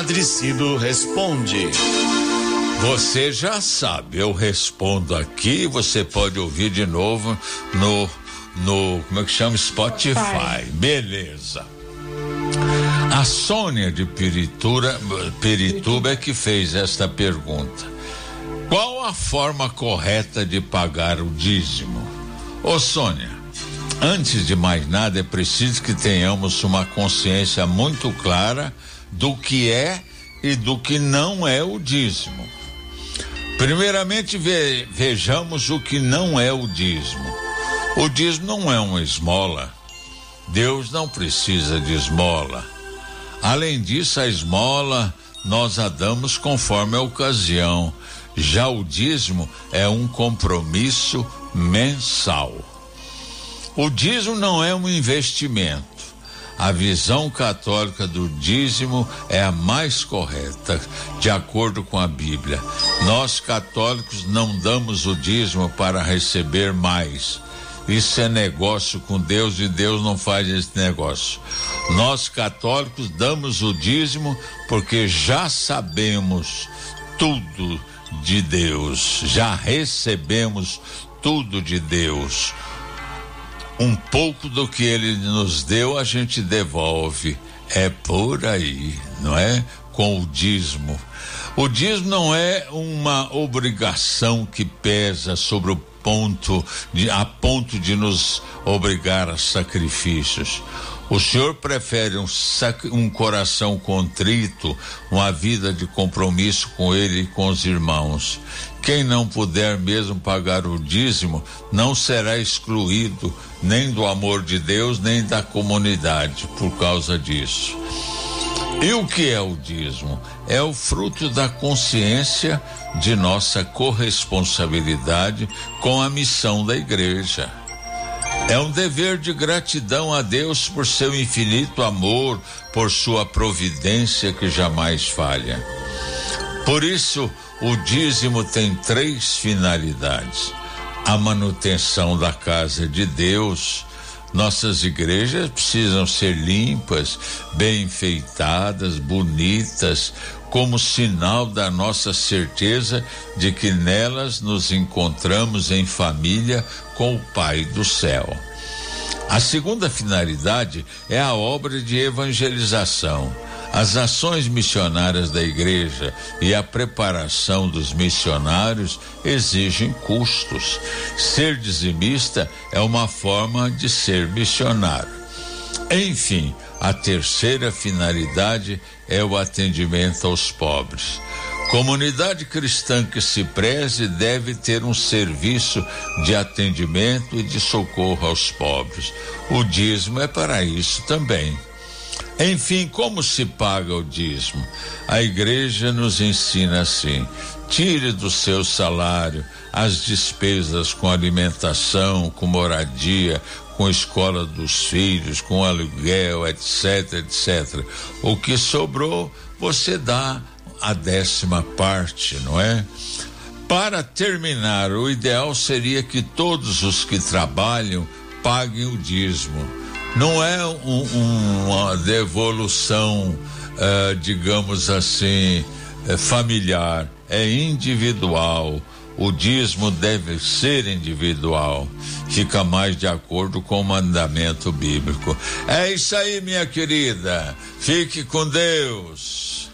Padre Cido responde. Você já sabe, eu respondo aqui, você pode ouvir de novo no no como é que chama Spotify. Pai. Beleza. A Sônia de Peritura, Perituba é que fez esta pergunta. Qual a forma correta de pagar o dízimo? Ô Sônia, antes de mais nada é preciso que tenhamos uma consciência muito clara do que é e do que não é o dízimo. Primeiramente, ve, vejamos o que não é o dízimo. O dízimo não é uma esmola. Deus não precisa de esmola. Além disso, a esmola nós a damos conforme a ocasião. Já o dízimo é um compromisso mensal. O dízimo não é um investimento. A visão católica do dízimo é a mais correta, de acordo com a Bíblia. Nós católicos não damos o dízimo para receber mais. Isso é negócio com Deus e Deus não faz esse negócio. Nós católicos damos o dízimo porque já sabemos tudo de Deus, já recebemos tudo de Deus um pouco do que ele nos deu a gente devolve. É por aí, não é? Com o dízimo. O dízimo não é uma obrigação que pesa sobre o ponto de, a ponto de nos obrigar a sacrifícios. O Senhor prefere um, um, coração contrito, uma vida de compromisso com Ele e com os irmãos. Quem não puder mesmo pagar o dízimo não será excluído nem do amor de Deus, nem da comunidade por causa disso. E o que é o dízimo? É o fruto da consciência de nossa corresponsabilidade com a missão da igreja. É um dever de gratidão a Deus por seu infinito amor, por sua providência que jamais falha. Por isso, o dízimo tem três finalidades: a manutenção da casa de Deus. Nossas igrejas precisam ser limpas, bem enfeitadas, bonitas, como sinal da nossa certeza de que nelas nos encontramos em família com o Pai do céu. A segunda finalidade é a obra de evangelização. As ações missionárias da igreja e a preparação dos missionários exigem custos. Ser dizimista é uma forma de ser missionário. Enfim, a terceira finalidade é o atendimento aos pobres. Comunidade cristã que se preze deve ter um serviço de atendimento e de socorro aos pobres. O dízimo é para isso também. Enfim, como se paga o dízimo? A igreja nos ensina assim: tire do seu salário as despesas com alimentação, com moradia, com escola dos filhos, com aluguel, etc, etc. O que sobrou, você dá a décima parte, não é? Para terminar, o ideal seria que todos os que trabalham paguem o dízimo. Não é um, uma devolução, uh, digamos assim, uh, familiar, é individual o dízimo deve ser individual. Fica mais de acordo com o mandamento bíblico. É isso aí, minha querida. Fique com Deus.